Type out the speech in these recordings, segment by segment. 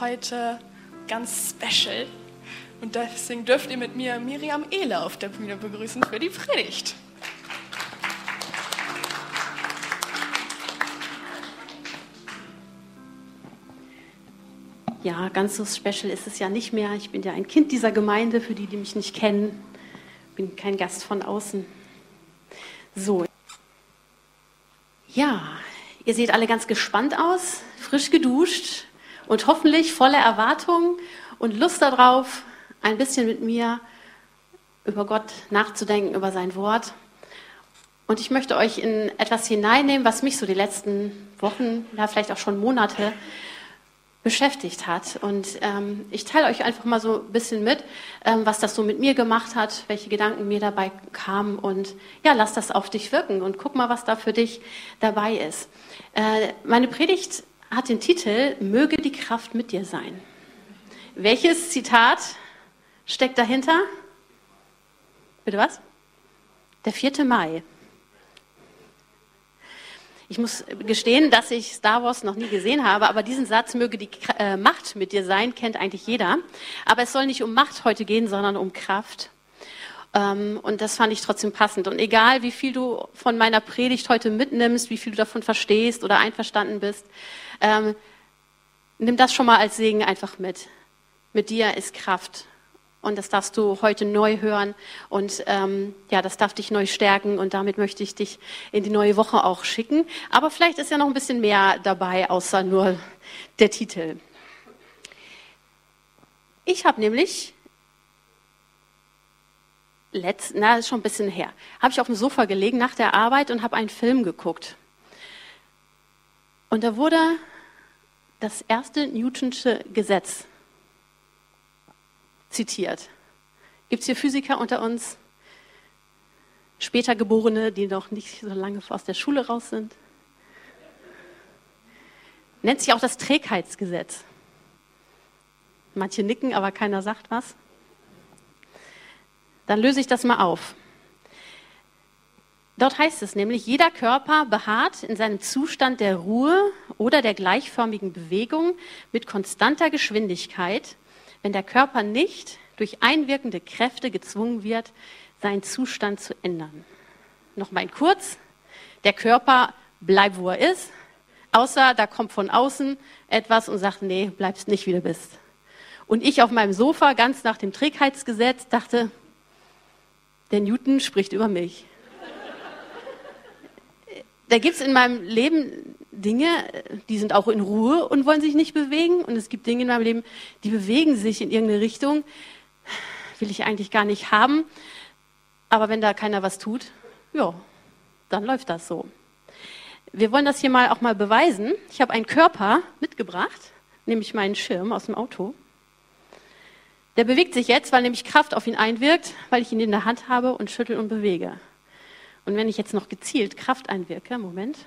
heute ganz special. Und deswegen dürft ihr mit mir Miriam Ehle auf der Bühne begrüßen für die Predigt. Ja, ganz so special ist es ja nicht mehr. Ich bin ja ein Kind dieser Gemeinde, für die, die mich nicht kennen. Bin kein Gast von außen. So. Ja, ihr seht alle ganz gespannt aus, frisch geduscht und hoffentlich voller Erwartung und Lust darauf, ein bisschen mit mir über Gott nachzudenken, über sein Wort. Und ich möchte euch in etwas hineinnehmen, was mich so die letzten Wochen, ja vielleicht auch schon Monate beschäftigt hat. Und ähm, ich teile euch einfach mal so ein bisschen mit, ähm, was das so mit mir gemacht hat, welche Gedanken mir dabei kamen. Und ja, lass das auf dich wirken und guck mal, was da für dich dabei ist. Äh, meine Predigt hat den Titel Möge die Kraft mit dir sein. Welches Zitat steckt dahinter? Bitte was? Der 4. Mai. Ich muss gestehen, dass ich Star Wars noch nie gesehen habe, aber diesen Satz möge die äh, Macht mit dir sein, kennt eigentlich jeder. Aber es soll nicht um Macht heute gehen, sondern um Kraft. Ähm, und das fand ich trotzdem passend. Und egal, wie viel du von meiner Predigt heute mitnimmst, wie viel du davon verstehst oder einverstanden bist, ähm, nimm das schon mal als Segen einfach mit. Mit dir ist Kraft und das darfst du heute neu hören. Und ähm, ja, das darf dich neu stärken. Und damit möchte ich dich in die neue Woche auch schicken. Aber vielleicht ist ja noch ein bisschen mehr dabei, außer nur der Titel. Ich habe nämlich letzt, na, ist schon ein bisschen her, habe ich auf dem Sofa gelegen nach der Arbeit und habe einen Film geguckt. Und da wurde das erste Newtonsche Gesetz zitiert. Gibt es hier Physiker unter uns? Später Geborene, die noch nicht so lange aus der Schule raus sind? Nennt sich auch das Trägheitsgesetz. Manche nicken, aber keiner sagt was. Dann löse ich das mal auf. Dort heißt es nämlich, jeder Körper beharrt in seinem Zustand der Ruhe oder der gleichförmigen Bewegung mit konstanter Geschwindigkeit wenn der Körper nicht durch einwirkende Kräfte gezwungen wird, seinen Zustand zu ändern. Noch mal kurz, der Körper bleibt, wo er ist, außer da kommt von außen etwas und sagt, nee, bleibst nicht, wie du bist. Und ich auf meinem Sofa, ganz nach dem Trägheitsgesetz, dachte, der Newton spricht über mich. Da gibt es in meinem Leben Dinge, die sind auch in Ruhe und wollen sich nicht bewegen. Und es gibt Dinge in meinem Leben, die bewegen sich in irgendeine Richtung. Will ich eigentlich gar nicht haben. Aber wenn da keiner was tut, ja, dann läuft das so. Wir wollen das hier mal auch mal beweisen. Ich habe einen Körper mitgebracht, nämlich meinen Schirm aus dem Auto. Der bewegt sich jetzt, weil nämlich Kraft auf ihn einwirkt, weil ich ihn in der Hand habe und schüttel und bewege. Und wenn ich jetzt noch gezielt Kraft einwirke, Moment,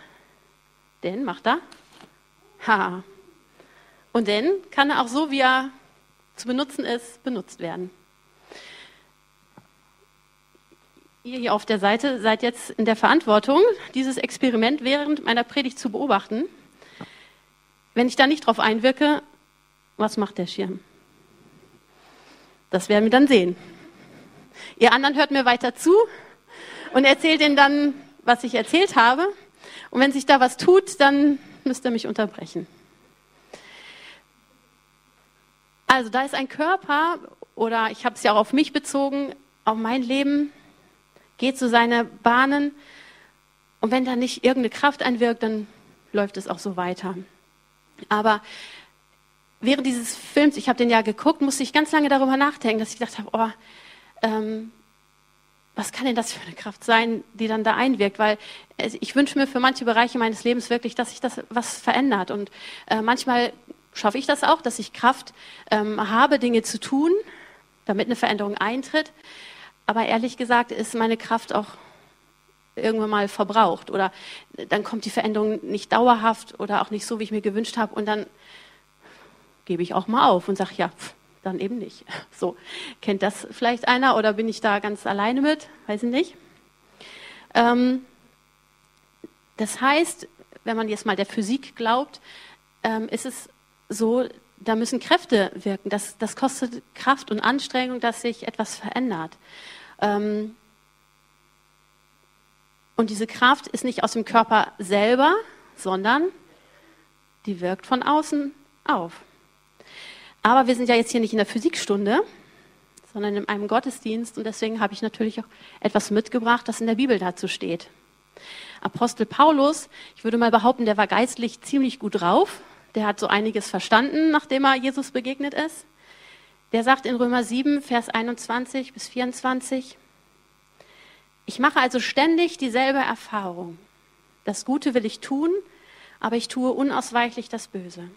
denn, macht er, ha. Und dann kann er auch so, wie er zu benutzen ist, benutzt werden. Ihr hier auf der Seite seid jetzt in der Verantwortung, dieses Experiment während meiner Predigt zu beobachten. Wenn ich da nicht drauf einwirke, was macht der Schirm? Das werden wir dann sehen. Ihr anderen hört mir weiter zu und erzählt ihnen dann, was ich erzählt habe. Und wenn sich da was tut, dann müsst ihr mich unterbrechen. Also da ist ein Körper, oder ich habe es ja auch auf mich bezogen, auf mein Leben, geht so seine Bahnen. Und wenn da nicht irgendeine Kraft einwirkt, dann läuft es auch so weiter. Aber während dieses Films, ich habe den ja geguckt, musste ich ganz lange darüber nachdenken, dass ich gedacht habe, oh, ähm, was kann denn das für eine Kraft sein, die dann da einwirkt? Weil ich wünsche mir für manche Bereiche meines Lebens wirklich, dass sich das was verändert. Und äh, manchmal schaffe ich das auch, dass ich Kraft ähm, habe, Dinge zu tun, damit eine Veränderung eintritt. Aber ehrlich gesagt ist meine Kraft auch irgendwann mal verbraucht. Oder dann kommt die Veränderung nicht dauerhaft oder auch nicht so, wie ich mir gewünscht habe. Und dann gebe ich auch mal auf und sage, ja, pff, dann eben nicht. So, kennt das vielleicht einer oder bin ich da ganz alleine mit? Weiß ich nicht. Ähm, das heißt, wenn man jetzt mal der Physik glaubt, ähm, ist es so, da müssen Kräfte wirken. Das, das kostet Kraft und Anstrengung, dass sich etwas verändert. Ähm, und diese Kraft ist nicht aus dem Körper selber, sondern die wirkt von außen auf. Aber wir sind ja jetzt hier nicht in der Physikstunde, sondern in einem Gottesdienst und deswegen habe ich natürlich auch etwas mitgebracht, das in der Bibel dazu steht. Apostel Paulus, ich würde mal behaupten, der war geistlich ziemlich gut drauf. Der hat so einiges verstanden, nachdem er Jesus begegnet ist. Der sagt in Römer 7, Vers 21 bis 24, ich mache also ständig dieselbe Erfahrung. Das Gute will ich tun, aber ich tue unausweichlich das Böse.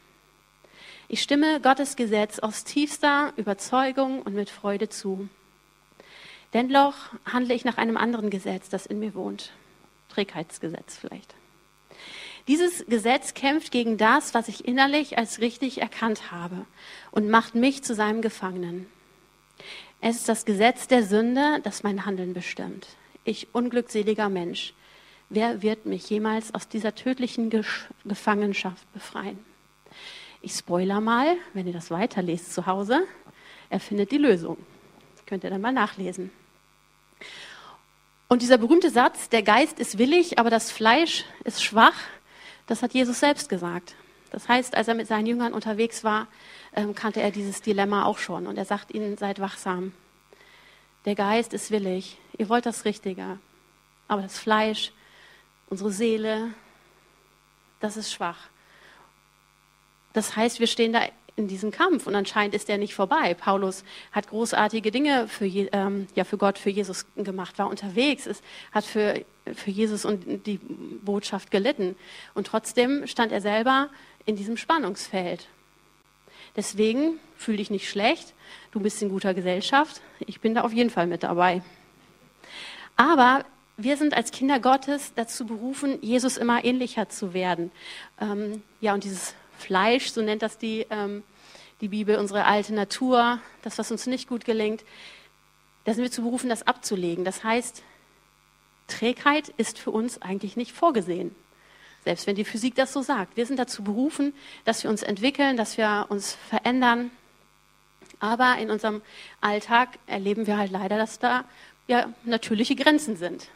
Ich stimme Gottes Gesetz aus tiefster Überzeugung und mit Freude zu. Dennoch handle ich nach einem anderen Gesetz, das in mir wohnt. Trägheitsgesetz vielleicht. Dieses Gesetz kämpft gegen das, was ich innerlich als richtig erkannt habe und macht mich zu seinem Gefangenen. Es ist das Gesetz der Sünde, das mein Handeln bestimmt. Ich unglückseliger Mensch, wer wird mich jemals aus dieser tödlichen Gefangenschaft befreien? Ich spoiler mal, wenn ihr das weiterlest zu Hause, er findet die Lösung. Könnt ihr dann mal nachlesen. Und dieser berühmte Satz, der Geist ist willig, aber das Fleisch ist schwach, das hat Jesus selbst gesagt. Das heißt, als er mit seinen Jüngern unterwegs war, ähm, kannte er dieses Dilemma auch schon. Und er sagt ihnen, seid wachsam. Der Geist ist willig, ihr wollt das Richtige, aber das Fleisch, unsere Seele, das ist schwach. Das heißt, wir stehen da in diesem Kampf und anscheinend ist der nicht vorbei. Paulus hat großartige Dinge für, ähm, ja, für Gott, für Jesus gemacht, war unterwegs, ist, hat für, für Jesus und die Botschaft gelitten. Und trotzdem stand er selber in diesem Spannungsfeld. Deswegen fühl dich nicht schlecht, du bist in guter Gesellschaft, ich bin da auf jeden Fall mit dabei. Aber wir sind als Kinder Gottes dazu berufen, Jesus immer ähnlicher zu werden. Ähm, ja, und dieses Fleisch, so nennt das die, ähm, die Bibel, unsere alte Natur, das, was uns nicht gut gelingt, da sind wir zu berufen, das abzulegen. Das heißt, Trägheit ist für uns eigentlich nicht vorgesehen. Selbst wenn die Physik das so sagt. Wir sind dazu berufen, dass wir uns entwickeln, dass wir uns verändern. Aber in unserem Alltag erleben wir halt leider, dass da ja natürliche Grenzen sind.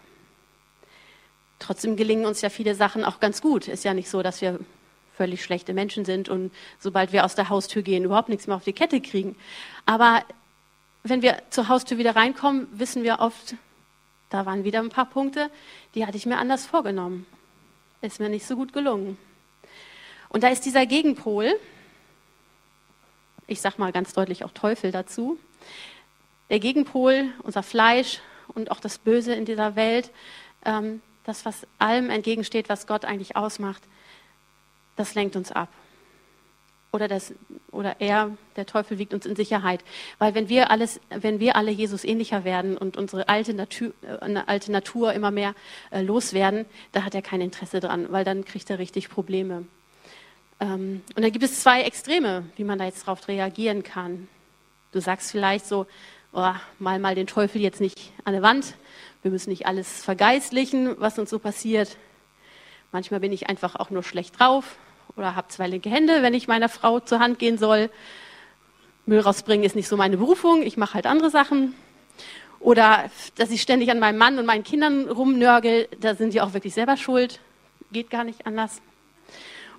Trotzdem gelingen uns ja viele Sachen auch ganz gut. Ist ja nicht so, dass wir völlig schlechte Menschen sind und sobald wir aus der Haustür gehen, überhaupt nichts mehr auf die Kette kriegen. Aber wenn wir zur Haustür wieder reinkommen, wissen wir oft, da waren wieder ein paar Punkte, die hatte ich mir anders vorgenommen. Ist mir nicht so gut gelungen. Und da ist dieser Gegenpol, ich sage mal ganz deutlich auch Teufel dazu, der Gegenpol, unser Fleisch und auch das Böse in dieser Welt, ähm, das, was allem entgegensteht, was Gott eigentlich ausmacht, das lenkt uns ab. Oder, das, oder er, der Teufel, wiegt uns in Sicherheit. Weil wenn wir, alles, wenn wir alle Jesus ähnlicher werden und unsere alte Natur, äh, alte Natur immer mehr äh, loswerden, da hat er kein Interesse dran, weil dann kriegt er richtig Probleme. Ähm, und da gibt es zwei Extreme, wie man da jetzt darauf reagieren kann. Du sagst vielleicht so, oh, mal mal den Teufel jetzt nicht an der Wand. Wir müssen nicht alles vergeistlichen, was uns so passiert. Manchmal bin ich einfach auch nur schlecht drauf oder habe zwei linke Hände, wenn ich meiner Frau zur Hand gehen soll. Müll rausbringen ist nicht so meine Berufung, ich mache halt andere Sachen. Oder dass ich ständig an meinem Mann und meinen Kindern rumnörgel, da sind die auch wirklich selber schuld. Geht gar nicht anders.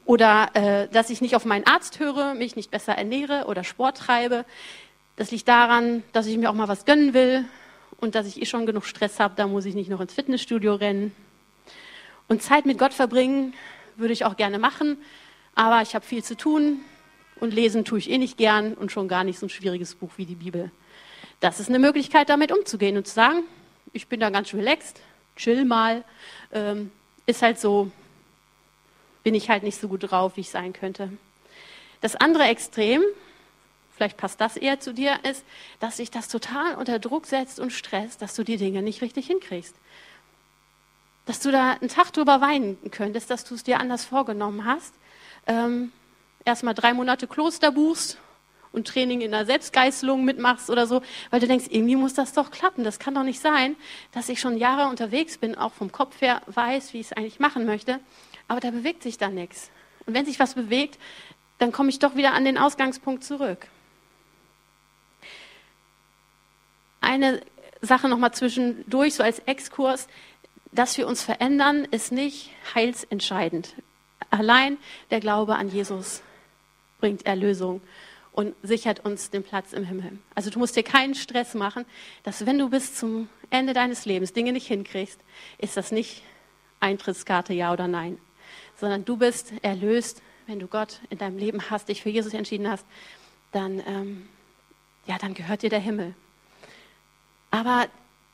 Oder äh, dass ich nicht auf meinen Arzt höre, mich nicht besser ernähre oder Sport treibe. Das liegt daran, dass ich mir auch mal was gönnen will und dass ich eh schon genug Stress habe, da muss ich nicht noch ins Fitnessstudio rennen. Und Zeit mit Gott verbringen würde ich auch gerne machen, aber ich habe viel zu tun und lesen tue ich eh nicht gern und schon gar nicht so ein schwieriges Buch wie die Bibel. Das ist eine Möglichkeit, damit umzugehen und zu sagen, ich bin da ganz relaxed, chill mal, ähm, ist halt so, bin ich halt nicht so gut drauf, wie ich sein könnte. Das andere Extrem, vielleicht passt das eher zu dir, ist, dass sich das total unter Druck setzt und stresst, dass du die Dinge nicht richtig hinkriegst dass du da einen Tag drüber weinen könntest, dass du es dir anders vorgenommen hast. Ähm, Erstmal drei Monate Kloster buchst und Training in der Selbstgeißelung mitmachst oder so, weil du denkst, irgendwie muss das doch klappen. Das kann doch nicht sein, dass ich schon Jahre unterwegs bin, auch vom Kopf her weiß, wie ich es eigentlich machen möchte, aber da bewegt sich dann nichts. Und wenn sich was bewegt, dann komme ich doch wieder an den Ausgangspunkt zurück. Eine Sache nochmal zwischendurch, so als Exkurs, dass wir uns verändern, ist nicht heilsentscheidend. Allein der Glaube an Jesus bringt Erlösung und sichert uns den Platz im Himmel. Also du musst dir keinen Stress machen, dass wenn du bis zum Ende deines Lebens Dinge nicht hinkriegst, ist das nicht Eintrittskarte ja oder nein, sondern du bist erlöst, wenn du Gott in deinem Leben hast, dich für Jesus entschieden hast, dann, ähm, ja, dann gehört dir der Himmel. Aber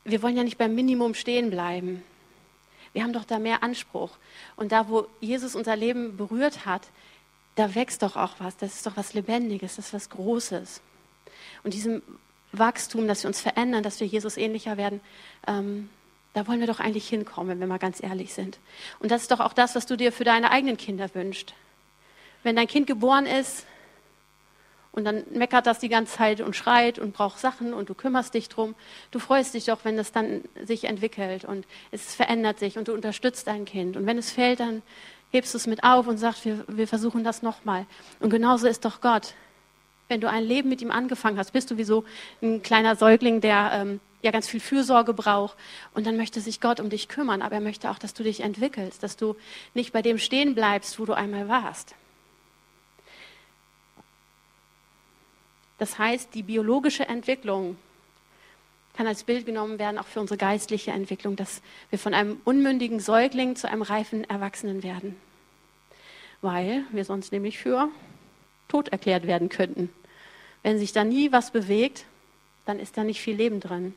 wir wollen ja nicht beim Minimum stehen bleiben. Wir haben doch da mehr Anspruch. Und da, wo Jesus unser Leben berührt hat, da wächst doch auch was. Das ist doch was Lebendiges, das ist was Großes. Und diesem Wachstum, dass wir uns verändern, dass wir Jesus ähnlicher werden, ähm, da wollen wir doch eigentlich hinkommen, wenn wir mal ganz ehrlich sind. Und das ist doch auch das, was du dir für deine eigenen Kinder wünschst. Wenn dein Kind geboren ist und dann meckert das die ganze Zeit und schreit und braucht Sachen und du kümmerst dich drum, du freust dich doch, wenn es dann sich entwickelt und es verändert sich und du unterstützt dein Kind. Und wenn es fällt, dann hebst du es mit auf und sagst, wir, wir versuchen das nochmal. Und genauso ist doch Gott. Wenn du ein Leben mit ihm angefangen hast, bist du wie so ein kleiner Säugling, der ähm, ja ganz viel Fürsorge braucht. Und dann möchte sich Gott um dich kümmern. Aber er möchte auch, dass du dich entwickelst, dass du nicht bei dem stehen bleibst, wo du einmal warst. Das heißt, die biologische Entwicklung kann als Bild genommen werden, auch für unsere geistliche Entwicklung, dass wir von einem unmündigen Säugling zu einem reifen Erwachsenen werden. Weil wir sonst nämlich für tot erklärt werden könnten. Wenn sich da nie was bewegt, dann ist da nicht viel Leben drin.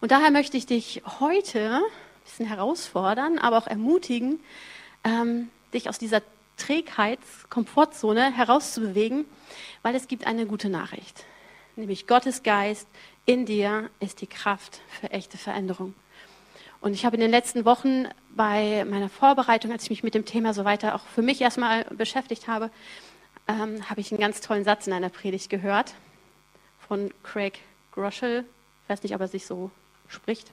Und daher möchte ich dich heute ein bisschen herausfordern, aber auch ermutigen, ähm, dich aus dieser Trägheits-Komfortzone herauszubewegen, weil es gibt eine gute Nachricht. Nämlich Gottes Geist in dir ist die Kraft für echte Veränderung. Und ich habe in den letzten Wochen bei meiner Vorbereitung, als ich mich mit dem Thema so weiter auch für mich erstmal beschäftigt habe, ähm, habe ich einen ganz tollen Satz in einer Predigt gehört von Craig Groschel. Ich weiß nicht, ob er sich so spricht.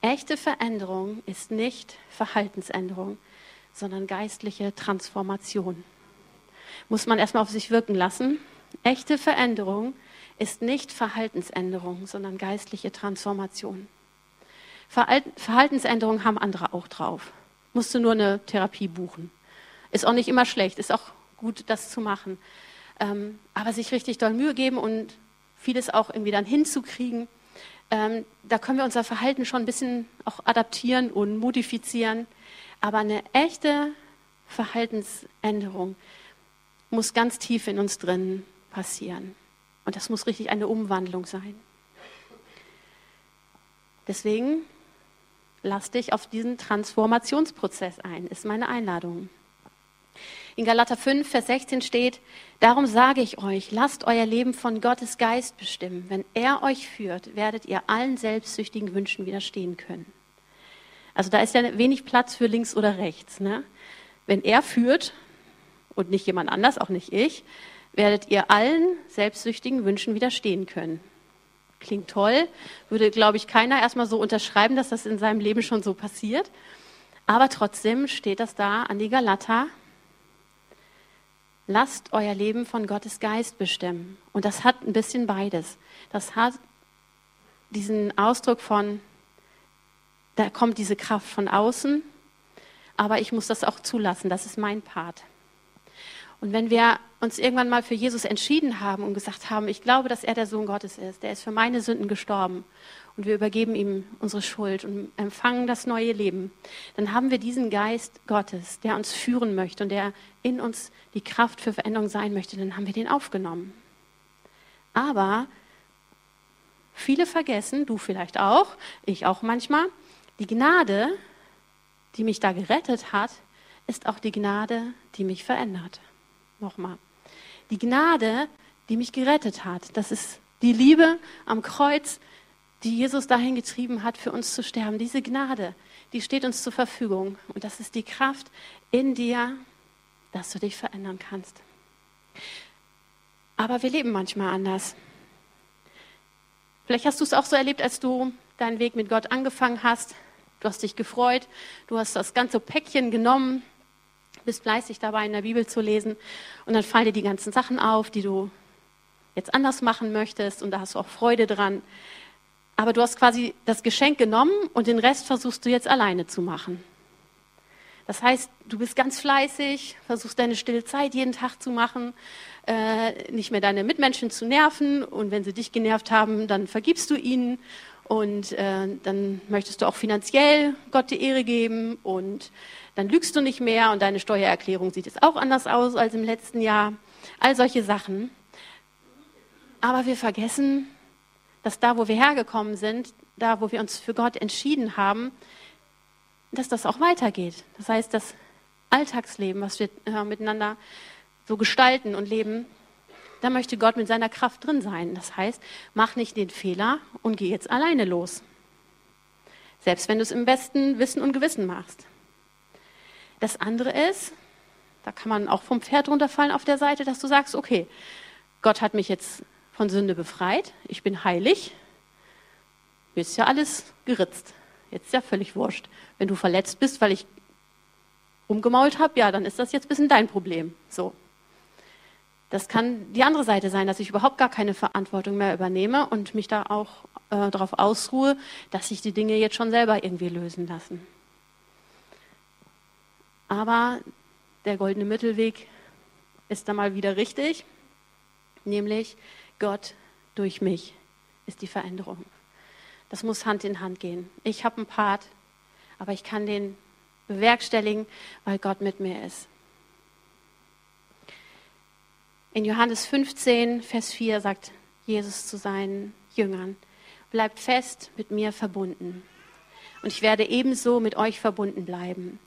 Echte Veränderung ist nicht Verhaltensänderung, sondern geistliche Transformation. Muss man erstmal auf sich wirken lassen. Echte Veränderung ist nicht Verhaltensänderung, sondern geistliche Transformation. Verhaltensänderungen haben andere auch drauf. Musst du nur eine Therapie buchen. Ist auch nicht immer schlecht, ist auch gut, das zu machen. Ähm, aber sich richtig doll Mühe geben und vieles auch irgendwie dann hinzukriegen, ähm, da können wir unser Verhalten schon ein bisschen auch adaptieren und modifizieren. Aber eine echte Verhaltensänderung muss ganz tief in uns drin passieren. Und das muss richtig eine Umwandlung sein. Deswegen lass dich auf diesen Transformationsprozess ein, ist meine Einladung. In Galater 5, Vers 16 steht, darum sage ich euch, lasst euer Leben von Gottes Geist bestimmen. Wenn er euch führt, werdet ihr allen selbstsüchtigen Wünschen widerstehen können. Also da ist ja wenig Platz für links oder rechts. Ne? Wenn er führt und nicht jemand anders, auch nicht ich, werdet ihr allen selbstsüchtigen Wünschen widerstehen können. Klingt toll, würde, glaube ich, keiner erstmal so unterschreiben, dass das in seinem Leben schon so passiert. Aber trotzdem steht das da an die Galater. Lasst euer Leben von Gottes Geist bestimmen. Und das hat ein bisschen beides. Das hat diesen Ausdruck von, da kommt diese Kraft von außen, aber ich muss das auch zulassen. Das ist mein Part. Und wenn wir uns irgendwann mal für Jesus entschieden haben und gesagt haben, ich glaube, dass er der Sohn Gottes ist, der ist für meine Sünden gestorben und wir übergeben ihm unsere Schuld und empfangen das neue Leben, dann haben wir diesen Geist Gottes, der uns führen möchte und der in uns die Kraft für Veränderung sein möchte, dann haben wir den aufgenommen. Aber viele vergessen, du vielleicht auch, ich auch manchmal, die Gnade, die mich da gerettet hat, ist auch die Gnade, die mich verändert. Nochmal. Die Gnade, die mich gerettet hat, das ist die Liebe am Kreuz, die Jesus dahin getrieben hat, für uns zu sterben. Diese Gnade, die steht uns zur Verfügung. Und das ist die Kraft in dir, dass du dich verändern kannst. Aber wir leben manchmal anders. Vielleicht hast du es auch so erlebt, als du deinen Weg mit Gott angefangen hast. Du hast dich gefreut, du hast das ganze Päckchen genommen, bist fleißig dabei, in der Bibel zu lesen und dann fallen dir die ganzen Sachen auf, die du jetzt anders machen möchtest und da hast du auch Freude dran. Aber du hast quasi das Geschenk genommen und den Rest versuchst du jetzt alleine zu machen. Das heißt, du bist ganz fleißig, versuchst deine stille Zeit jeden Tag zu machen, äh, nicht mehr deine Mitmenschen zu nerven und wenn sie dich genervt haben, dann vergibst du ihnen und äh, dann möchtest du auch finanziell Gott die Ehre geben und dann lügst du nicht mehr und deine Steuererklärung sieht jetzt auch anders aus als im letzten Jahr. All solche Sachen. Aber wir vergessen, dass da, wo wir hergekommen sind, da, wo wir uns für Gott entschieden haben, dass das auch weitergeht. Das heißt, das Alltagsleben, was wir äh, miteinander so gestalten und leben, da möchte Gott mit seiner Kraft drin sein. Das heißt, mach nicht den Fehler und geh jetzt alleine los. Selbst wenn du es im besten Wissen und Gewissen machst. Das andere ist, da kann man auch vom Pferd runterfallen auf der Seite, dass du sagst, okay, Gott hat mich jetzt von Sünde befreit, ich bin heilig, mir ist ja alles geritzt. Jetzt ist ja völlig wurscht. Wenn du verletzt bist, weil ich umgemault habe, ja, dann ist das jetzt ein bisschen dein Problem. So. Das kann die andere Seite sein, dass ich überhaupt gar keine Verantwortung mehr übernehme und mich da auch äh, darauf ausruhe, dass sich die Dinge jetzt schon selber irgendwie lösen lassen. Aber der goldene Mittelweg ist da mal wieder richtig, nämlich Gott durch mich ist die Veränderung. Das muss Hand in Hand gehen. Ich habe einen Part, aber ich kann den bewerkstelligen, weil Gott mit mir ist. In Johannes 15, Vers 4 sagt Jesus zu seinen Jüngern, bleibt fest mit mir verbunden. Und ich werde ebenso mit euch verbunden bleiben.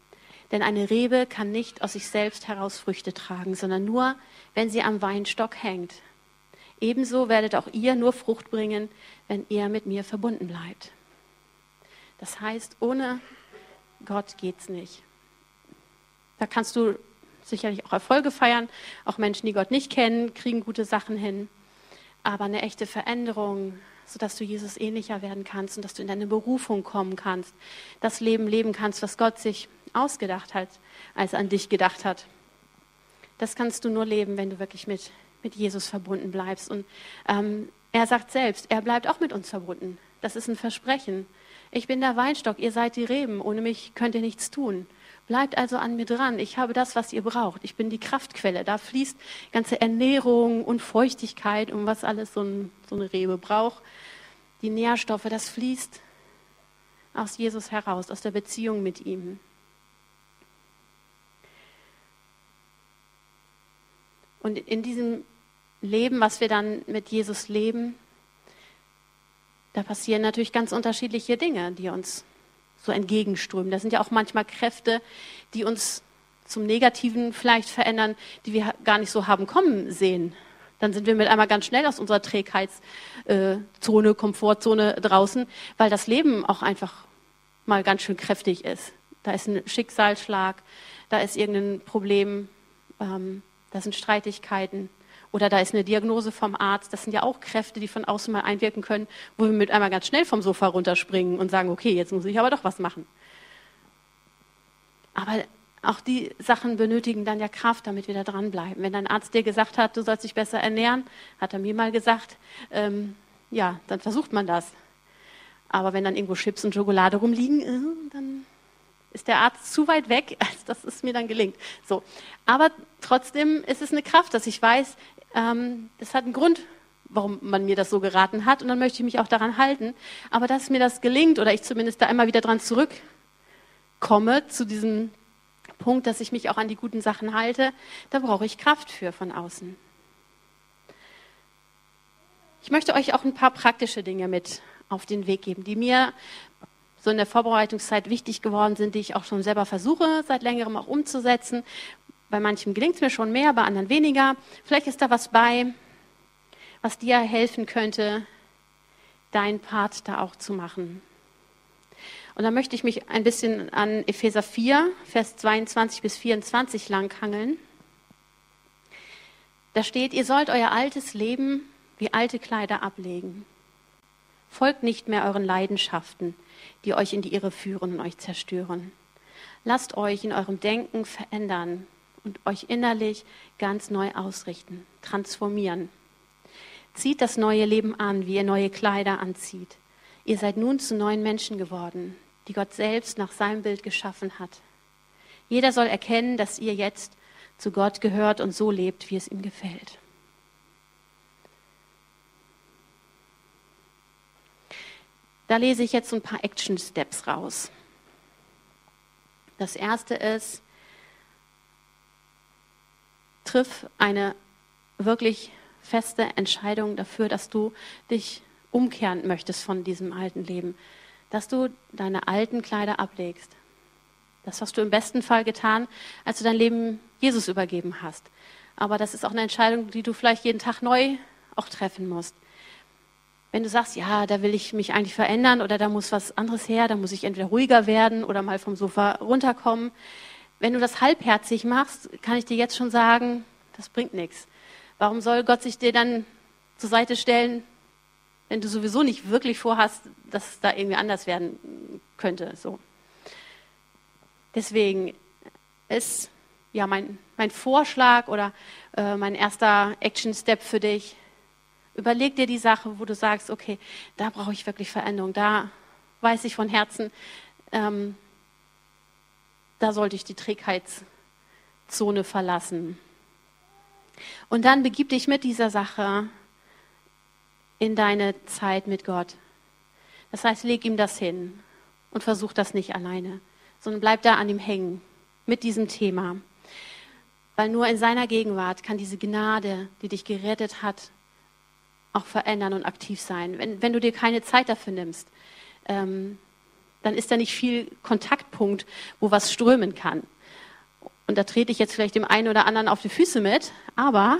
Denn eine Rebe kann nicht aus sich selbst heraus Früchte tragen, sondern nur, wenn sie am Weinstock hängt. Ebenso werdet auch ihr nur Frucht bringen, wenn ihr mit mir verbunden bleibt. Das heißt, ohne Gott geht's nicht. Da kannst du sicherlich auch Erfolge feiern. Auch Menschen, die Gott nicht kennen, kriegen gute Sachen hin. Aber eine echte Veränderung, sodass du Jesus ähnlicher werden kannst und dass du in deine Berufung kommen kannst, das Leben leben kannst, was Gott sich ausgedacht hat, als er an dich gedacht hat. Das kannst du nur leben, wenn du wirklich mit, mit Jesus verbunden bleibst. Und ähm, er sagt selbst, er bleibt auch mit uns verbunden. Das ist ein Versprechen. Ich bin der Weinstock, ihr seid die Reben. Ohne mich könnt ihr nichts tun. Bleibt also an mir dran. Ich habe das, was ihr braucht. Ich bin die Kraftquelle. Da fließt ganze Ernährung und Feuchtigkeit und was alles so, ein, so eine Rebe braucht. Die Nährstoffe, das fließt aus Jesus heraus, aus der Beziehung mit ihm. Und in diesem Leben, was wir dann mit Jesus leben, da passieren natürlich ganz unterschiedliche Dinge, die uns so entgegenströmen. Das sind ja auch manchmal Kräfte, die uns zum Negativen vielleicht verändern, die wir gar nicht so haben kommen sehen. Dann sind wir mit einmal ganz schnell aus unserer Trägheitszone, Komfortzone draußen, weil das Leben auch einfach mal ganz schön kräftig ist. Da ist ein Schicksalsschlag, da ist irgendein Problem, ähm, da sind Streitigkeiten oder da ist eine Diagnose vom Arzt. Das sind ja auch Kräfte, die von außen mal einwirken können, wo wir mit einmal ganz schnell vom Sofa runterspringen und sagen, okay, jetzt muss ich aber doch was machen. Aber auch die Sachen benötigen dann ja Kraft, damit wir da dranbleiben. Wenn dein Arzt dir gesagt hat, du sollst dich besser ernähren, hat er mir mal gesagt, ähm, ja, dann versucht man das. Aber wenn dann irgendwo Chips und Schokolade rumliegen, äh, dann ist der Arzt zu weit weg, als dass es mir dann gelingt. So. Aber trotzdem ist es eine Kraft, dass ich weiß, ähm, das hat einen Grund, warum man mir das so geraten hat. Und dann möchte ich mich auch daran halten. Aber dass mir das gelingt oder ich zumindest da immer wieder dran zurückkomme, zu diesem Punkt, dass ich mich auch an die guten Sachen halte, da brauche ich Kraft für von außen. Ich möchte euch auch ein paar praktische Dinge mit auf den Weg geben, die mir so in der Vorbereitungszeit wichtig geworden sind, die ich auch schon selber versuche, seit längerem auch umzusetzen, bei manchen gelingt es mir schon mehr, bei anderen weniger. Vielleicht ist da was bei, was dir helfen könnte, dein Part da auch zu machen. Und da möchte ich mich ein bisschen an Epheser 4, Vers 22 bis 24 langhangeln. Da steht, ihr sollt euer altes Leben wie alte Kleider ablegen. Folgt nicht mehr euren Leidenschaften, die euch in die Irre führen und euch zerstören. Lasst euch in eurem Denken verändern und euch innerlich ganz neu ausrichten, transformieren. Zieht das neue Leben an, wie ihr neue Kleider anzieht. Ihr seid nun zu neuen Menschen geworden, die Gott selbst nach seinem Bild geschaffen hat. Jeder soll erkennen, dass ihr jetzt zu Gott gehört und so lebt, wie es ihm gefällt. Da lese ich jetzt ein paar Action Steps raus. Das erste ist, triff eine wirklich feste Entscheidung dafür, dass du dich umkehren möchtest von diesem alten Leben, dass du deine alten Kleider ablegst. Das hast du im besten Fall getan, als du dein Leben Jesus übergeben hast. Aber das ist auch eine Entscheidung, die du vielleicht jeden Tag neu auch treffen musst. Wenn du sagst, ja, da will ich mich eigentlich verändern oder da muss was anderes her, da muss ich entweder ruhiger werden oder mal vom Sofa runterkommen. Wenn du das halbherzig machst, kann ich dir jetzt schon sagen, das bringt nichts. Warum soll Gott sich dir dann zur Seite stellen, wenn du sowieso nicht wirklich vorhast, dass es da irgendwie anders werden könnte? So. Deswegen ist ja mein, mein Vorschlag oder äh, mein erster Action-Step für dich, Überleg dir die Sache, wo du sagst, okay, da brauche ich wirklich Veränderung. Da weiß ich von Herzen, ähm, da sollte ich die Trägheitszone verlassen. Und dann begib dich mit dieser Sache in deine Zeit mit Gott. Das heißt, leg ihm das hin und versuch das nicht alleine, sondern bleib da an ihm hängen mit diesem Thema. Weil nur in seiner Gegenwart kann diese Gnade, die dich gerettet hat, auch verändern und aktiv sein. Wenn, wenn du dir keine Zeit dafür nimmst, ähm, dann ist da nicht viel Kontaktpunkt, wo was strömen kann. Und da trete ich jetzt vielleicht dem einen oder anderen auf die Füße mit, aber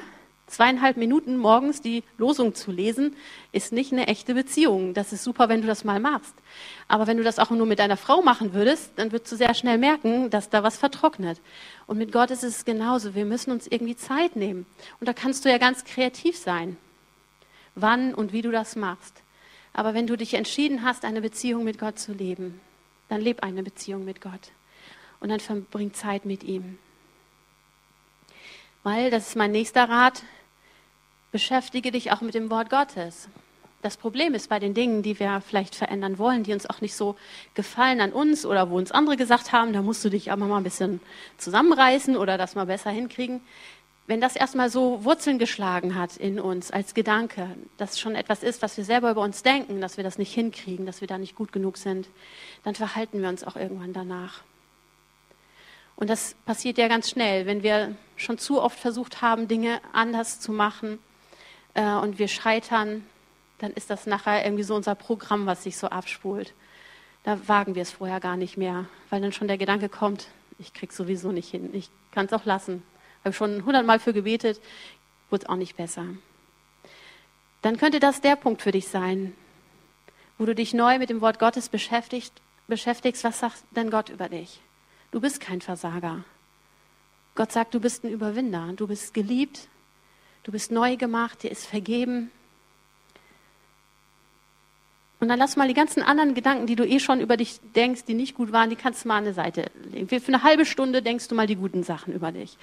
zweieinhalb Minuten morgens die Losung zu lesen, ist nicht eine echte Beziehung. Das ist super, wenn du das mal machst. Aber wenn du das auch nur mit deiner Frau machen würdest, dann würdest du sehr schnell merken, dass da was vertrocknet. Und mit Gott ist es genauso. Wir müssen uns irgendwie Zeit nehmen. Und da kannst du ja ganz kreativ sein wann und wie du das machst. Aber wenn du dich entschieden hast, eine Beziehung mit Gott zu leben, dann leb eine Beziehung mit Gott und dann verbring Zeit mit ihm. Weil, das ist mein nächster Rat, beschäftige dich auch mit dem Wort Gottes. Das Problem ist bei den Dingen, die wir vielleicht verändern wollen, die uns auch nicht so gefallen an uns oder wo uns andere gesagt haben, da musst du dich aber mal ein bisschen zusammenreißen oder das mal besser hinkriegen wenn das erstmal so Wurzeln geschlagen hat in uns als Gedanke, dass schon etwas ist, was wir selber über uns denken, dass wir das nicht hinkriegen, dass wir da nicht gut genug sind, dann verhalten wir uns auch irgendwann danach. Und das passiert ja ganz schnell, wenn wir schon zu oft versucht haben, Dinge anders zu machen äh, und wir scheitern, dann ist das nachher irgendwie so unser Programm, was sich so abspult. Da wagen wir es vorher gar nicht mehr, weil dann schon der Gedanke kommt, ich krieg's sowieso nicht hin, ich kann es auch lassen, habe schon hundertmal für gebetet, wurde es auch nicht besser. Dann könnte das der Punkt für dich sein, wo du dich neu mit dem Wort Gottes beschäftigst. beschäftigst was sagt denn Gott über dich? Du bist kein Versager. Gott sagt, du bist ein Überwinder. Du bist geliebt. Du bist neu gemacht. Dir ist vergeben. Und dann lass mal die ganzen anderen Gedanken, die du eh schon über dich denkst, die nicht gut waren, die kannst du mal an eine Seite legen. Für eine halbe Stunde denkst du mal die guten Sachen über dich.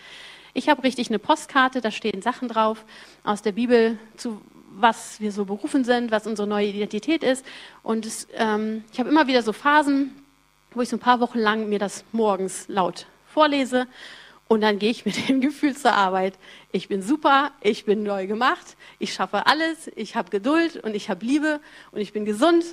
Ich habe richtig eine Postkarte, da stehen Sachen drauf aus der Bibel zu was wir so berufen sind, was unsere neue Identität ist. Und es, ähm, ich habe immer wieder so Phasen, wo ich so ein paar Wochen lang mir das morgens laut vorlese und dann gehe ich mit dem Gefühl zur Arbeit. Ich bin super, ich bin neu gemacht, ich schaffe alles, ich habe Geduld und ich habe Liebe und ich bin gesund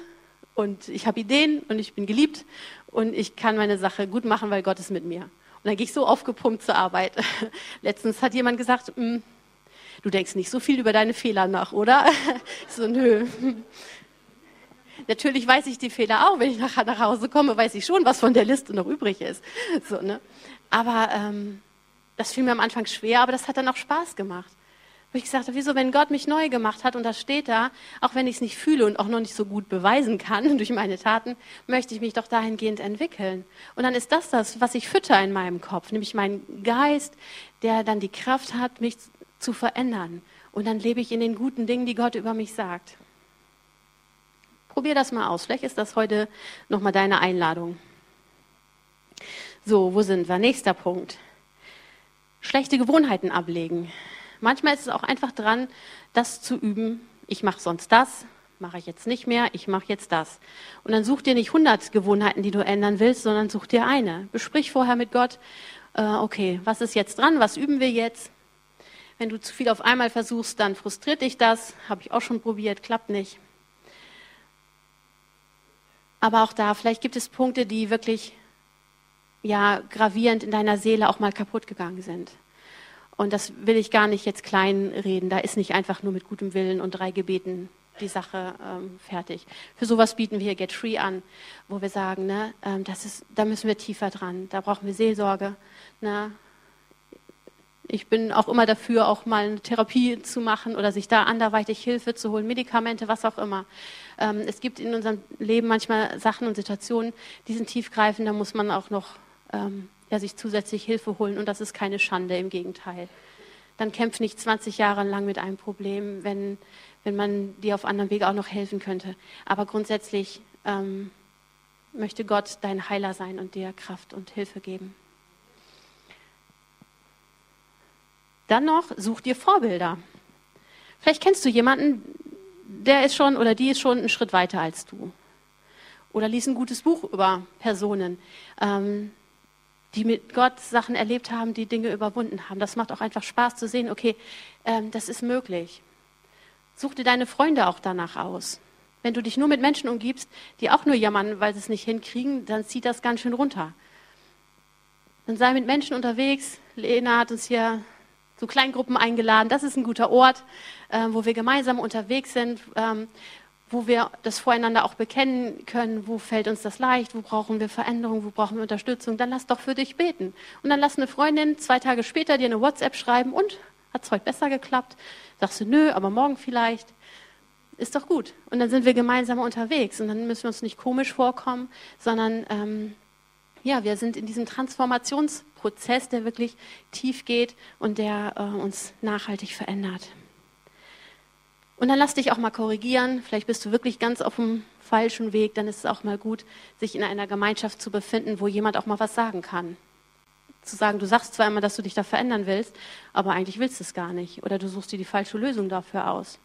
und ich habe Ideen und ich bin geliebt und ich kann meine Sache gut machen, weil Gott ist mit mir. Und dann gehe ich so aufgepumpt zur Arbeit. Letztens hat jemand gesagt, mm, du denkst nicht so viel über deine Fehler nach, oder? so, nö. Natürlich weiß ich die Fehler auch. Wenn ich nachher nach Hause komme, weiß ich schon, was von der Liste noch übrig ist. So, ne? Aber ähm, das fiel mir am Anfang schwer, aber das hat dann auch Spaß gemacht. Wo ich gesagt habe, wieso, wenn Gott mich neu gemacht hat und das steht da, auch wenn ich es nicht fühle und auch noch nicht so gut beweisen kann durch meine Taten, möchte ich mich doch dahingehend entwickeln. Und dann ist das das, was ich fütter in meinem Kopf, nämlich mein Geist, der dann die Kraft hat, mich zu verändern. Und dann lebe ich in den guten Dingen, die Gott über mich sagt. Probier das mal aus. Vielleicht ist das heute nochmal deine Einladung. So, wo sind wir? Nächster Punkt. schlechte Gewohnheiten ablegen. Manchmal ist es auch einfach dran, das zu üben. Ich mache sonst das, mache ich jetzt nicht mehr, ich mache jetzt das. Und dann such dir nicht 100 Gewohnheiten, die du ändern willst, sondern such dir eine. Besprich vorher mit Gott, äh, okay, was ist jetzt dran, was üben wir jetzt? Wenn du zu viel auf einmal versuchst, dann frustriert dich das. Habe ich auch schon probiert, klappt nicht. Aber auch da, vielleicht gibt es Punkte, die wirklich ja, gravierend in deiner Seele auch mal kaputt gegangen sind. Und das will ich gar nicht jetzt klein reden. Da ist nicht einfach nur mit gutem Willen und drei Gebeten die Sache ähm, fertig. Für sowas bieten wir Get Free an, wo wir sagen, ne, ähm, das ist, da müssen wir tiefer dran. Da brauchen wir Seelsorge. Ne? Ich bin auch immer dafür, auch mal eine Therapie zu machen oder sich da anderweitig Hilfe zu holen, Medikamente, was auch immer. Ähm, es gibt in unserem Leben manchmal Sachen und Situationen, die sind tiefgreifend, da muss man auch noch ähm, ja, sich zusätzlich Hilfe holen und das ist keine Schande, im Gegenteil. Dann kämpf nicht 20 Jahre lang mit einem Problem, wenn, wenn man dir auf anderem Wege auch noch helfen könnte. Aber grundsätzlich ähm, möchte Gott dein Heiler sein und dir Kraft und Hilfe geben. Dann noch, such dir Vorbilder. Vielleicht kennst du jemanden, der ist schon oder die ist schon einen Schritt weiter als du. Oder lies ein gutes Buch über Personen, ähm, die mit Gott Sachen erlebt haben, die Dinge überwunden haben. Das macht auch einfach Spaß zu sehen, okay, ähm, das ist möglich. Such dir deine Freunde auch danach aus. Wenn du dich nur mit Menschen umgibst, die auch nur jammern, weil sie es nicht hinkriegen, dann zieht das ganz schön runter. Dann sei mit Menschen unterwegs. Lena hat uns hier so Kleingruppen eingeladen. Das ist ein guter Ort, äh, wo wir gemeinsam unterwegs sind, ähm, wo wir das voreinander auch bekennen können. Wo fällt uns das leicht? Wo brauchen wir Veränderung? Wo brauchen wir Unterstützung? Dann lass doch für dich beten. Und dann lass eine Freundin zwei Tage später dir eine WhatsApp schreiben und hat es heute besser geklappt? Sagst du, nö, aber morgen vielleicht. Ist doch gut. Und dann sind wir gemeinsam unterwegs und dann müssen wir uns nicht komisch vorkommen, sondern ähm, ja, wir sind in diesem Transformationsprozess, der wirklich tief geht und der äh, uns nachhaltig verändert. Und dann lass dich auch mal korrigieren. Vielleicht bist du wirklich ganz auf dem falschen Weg. Dann ist es auch mal gut, sich in einer Gemeinschaft zu befinden, wo jemand auch mal was sagen kann. Zu sagen, du sagst zwar immer, dass du dich da verändern willst, aber eigentlich willst du es gar nicht. Oder du suchst dir die falsche Lösung dafür aus.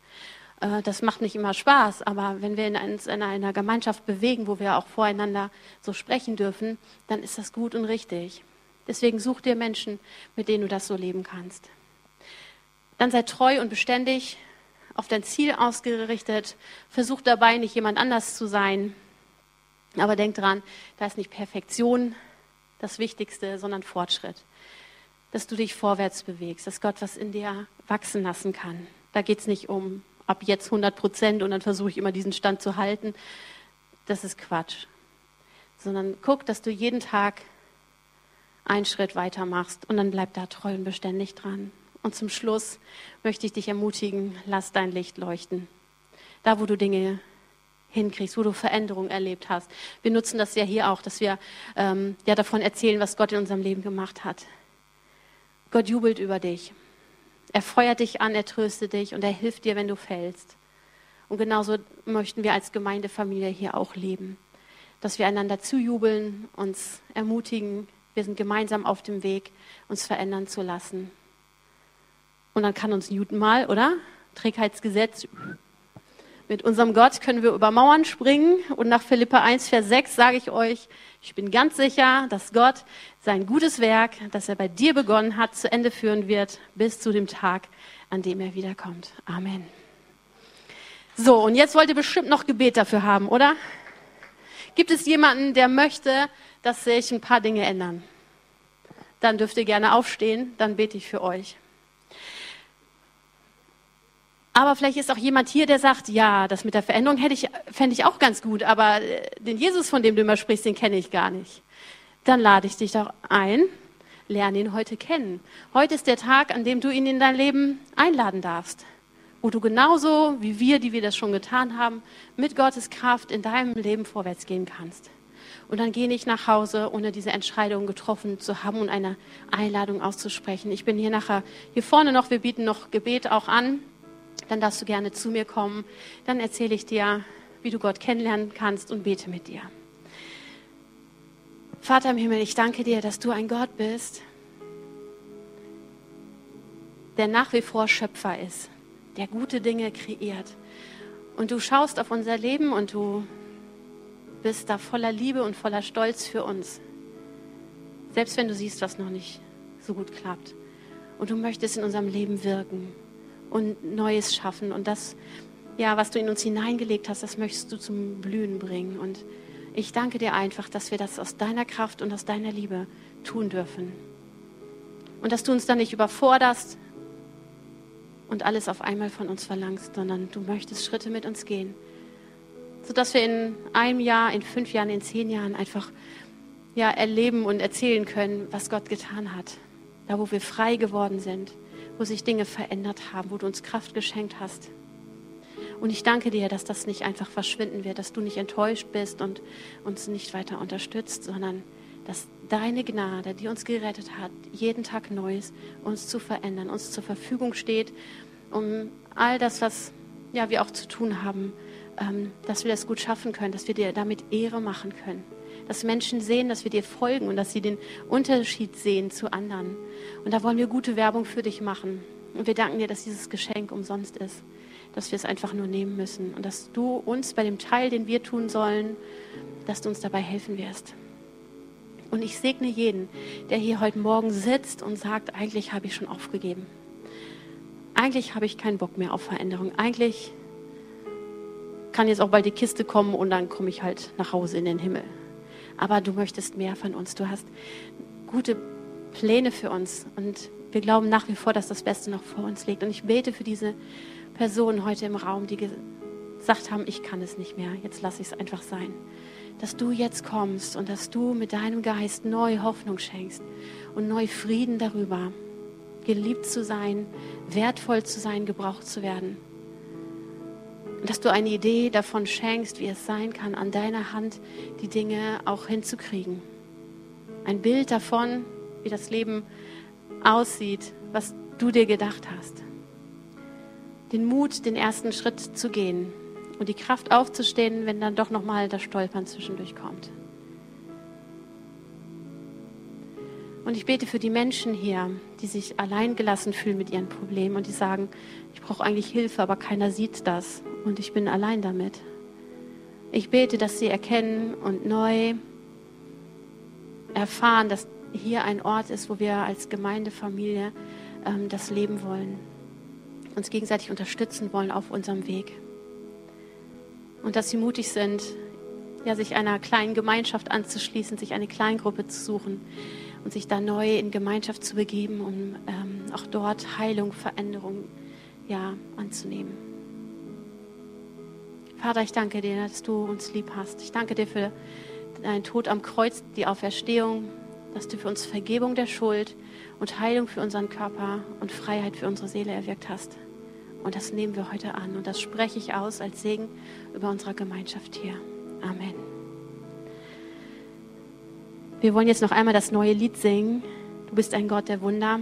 Äh, das macht nicht immer Spaß, aber wenn wir uns in einer Gemeinschaft bewegen, wo wir auch voreinander so sprechen dürfen, dann ist das gut und richtig. Deswegen such dir Menschen, mit denen du das so leben kannst. Dann sei treu und beständig, auf dein Ziel ausgerichtet. Versuch dabei nicht jemand anders zu sein. Aber denk dran, da ist nicht Perfektion das Wichtigste, sondern Fortschritt. Dass du dich vorwärts bewegst, dass Gott was in dir wachsen lassen kann. Da geht es nicht um ab jetzt 100 Prozent und dann versuche ich immer diesen Stand zu halten. Das ist Quatsch. Sondern guck, dass du jeden Tag einen Schritt weiter machst und dann bleib da treu und beständig dran. Und zum Schluss möchte ich dich ermutigen, lass dein Licht leuchten. Da, wo du Dinge hinkriegst, wo du Veränderungen erlebt hast. Wir nutzen das ja hier auch, dass wir ähm, ja davon erzählen, was Gott in unserem Leben gemacht hat. Gott jubelt über dich. Er feuert dich an, er tröstet dich und er hilft dir, wenn du fällst. Und genauso möchten wir als Gemeindefamilie hier auch leben, dass wir einander zujubeln, uns ermutigen. Wir sind gemeinsam auf dem Weg, uns verändern zu lassen. Und dann kann uns Newton mal, oder? Trägheitsgesetz. Mit unserem Gott können wir über Mauern springen. Und nach Philippa 1, Vers 6 sage ich euch, ich bin ganz sicher, dass Gott sein gutes Werk, das er bei dir begonnen hat, zu Ende führen wird, bis zu dem Tag, an dem er wiederkommt. Amen. So, und jetzt wollt ihr bestimmt noch Gebet dafür haben, oder? Gibt es jemanden, der möchte, dass sich ein paar Dinge ändern? Dann dürft ihr gerne aufstehen, dann bete ich für euch. Aber vielleicht ist auch jemand hier, der sagt, ja, das mit der Veränderung hätte ich, fände ich auch ganz gut, aber äh, den Jesus, von dem du immer sprichst, den kenne ich gar nicht. Dann lade ich dich doch ein, lerne ihn heute kennen. Heute ist der Tag, an dem du ihn in dein Leben einladen darfst. Wo du genauso wie wir, die wir das schon getan haben, mit Gottes Kraft in deinem Leben vorwärts gehen kannst. Und dann geh nicht nach Hause, ohne diese Entscheidung getroffen zu haben und eine Einladung auszusprechen. Ich bin hier nachher, hier vorne noch, wir bieten noch Gebet auch an dann darfst du gerne zu mir kommen. Dann erzähle ich dir, wie du Gott kennenlernen kannst und bete mit dir. Vater im Himmel, ich danke dir, dass du ein Gott bist, der nach wie vor Schöpfer ist, der gute Dinge kreiert. Und du schaust auf unser Leben und du bist da voller Liebe und voller Stolz für uns. Selbst wenn du siehst, was noch nicht so gut klappt. Und du möchtest in unserem Leben wirken und Neues schaffen. Und das, ja, was du in uns hineingelegt hast, das möchtest du zum Blühen bringen. Und ich danke dir einfach, dass wir das aus deiner Kraft und aus deiner Liebe tun dürfen. Und dass du uns dann nicht überforderst und alles auf einmal von uns verlangst, sondern du möchtest Schritte mit uns gehen, sodass wir in einem Jahr, in fünf Jahren, in zehn Jahren einfach ja, erleben und erzählen können, was Gott getan hat. Da, wo wir frei geworden sind, wo sich Dinge verändert haben, wo du uns Kraft geschenkt hast. Und ich danke dir, dass das nicht einfach verschwinden wird, dass du nicht enttäuscht bist und uns nicht weiter unterstützt, sondern dass deine Gnade, die uns gerettet hat, jeden Tag Neues uns zu verändern, uns zur Verfügung steht, um all das, was ja, wir auch zu tun haben, ähm, dass wir das gut schaffen können, dass wir dir damit Ehre machen können. Dass Menschen sehen, dass wir dir folgen und dass sie den Unterschied sehen zu anderen. Und da wollen wir gute Werbung für dich machen. Und wir danken dir, dass dieses Geschenk umsonst ist, dass wir es einfach nur nehmen müssen und dass du uns bei dem Teil, den wir tun sollen, dass du uns dabei helfen wirst. Und ich segne jeden, der hier heute Morgen sitzt und sagt, eigentlich habe ich schon aufgegeben. Eigentlich habe ich keinen Bock mehr auf Veränderung. Eigentlich kann jetzt auch bald die Kiste kommen und dann komme ich halt nach Hause in den Himmel. Aber du möchtest mehr von uns. Du hast gute Pläne für uns und wir glauben nach wie vor, dass das Beste noch vor uns liegt. Und ich bete für diese Personen heute im Raum, die gesagt haben, ich kann es nicht mehr, jetzt lasse ich es einfach sein dass du jetzt kommst und dass du mit deinem Geist neue Hoffnung schenkst und neu Frieden darüber, geliebt zu sein, wertvoll zu sein, gebraucht zu werden. Und dass du eine Idee davon schenkst, wie es sein kann, an deiner Hand die Dinge auch hinzukriegen. Ein Bild davon, wie das Leben aussieht, was du dir gedacht hast. Den Mut, den ersten Schritt zu gehen, und die Kraft aufzustehen, wenn dann doch nochmal das Stolpern zwischendurch kommt. Und ich bete für die Menschen hier, die sich alleingelassen fühlen mit ihren Problemen und die sagen, ich brauche eigentlich Hilfe, aber keiner sieht das und ich bin allein damit. Ich bete, dass sie erkennen und neu erfahren, dass hier ein Ort ist, wo wir als Gemeindefamilie ähm, das leben wollen, uns gegenseitig unterstützen wollen auf unserem Weg und dass sie mutig sind, ja, sich einer kleinen Gemeinschaft anzuschließen, sich eine Kleingruppe zu suchen und sich da neu in Gemeinschaft zu begeben, um ähm, auch dort Heilung, Veränderung ja, anzunehmen. Vater, ich danke dir, dass du uns lieb hast. Ich danke dir für deinen Tod am Kreuz, die Auferstehung, dass du für uns Vergebung der Schuld und Heilung für unseren Körper und Freiheit für unsere Seele erwirkt hast. Und das nehmen wir heute an und das spreche ich aus als Segen über unsere Gemeinschaft hier. Amen. Wir wollen jetzt noch einmal das neue Lied singen. Du bist ein Gott der Wunder.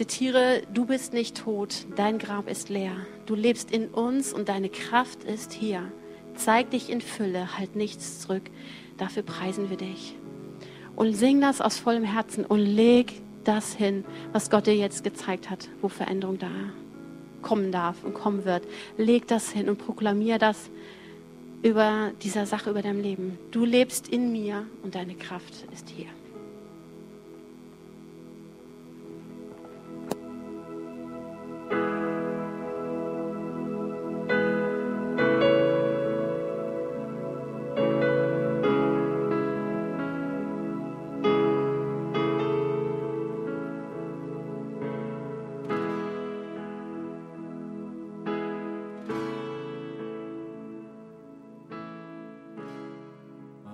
Zitiere, du bist nicht tot, dein Grab ist leer. Du lebst in uns und deine Kraft ist hier. Zeig dich in Fülle, halt nichts zurück. Dafür preisen wir dich. Und sing das aus vollem Herzen und leg das hin, was Gott dir jetzt gezeigt hat, wo Veränderung da kommen darf und kommen wird. Leg das hin und proklamier das über dieser Sache, über dein Leben. Du lebst in mir und deine Kraft ist hier.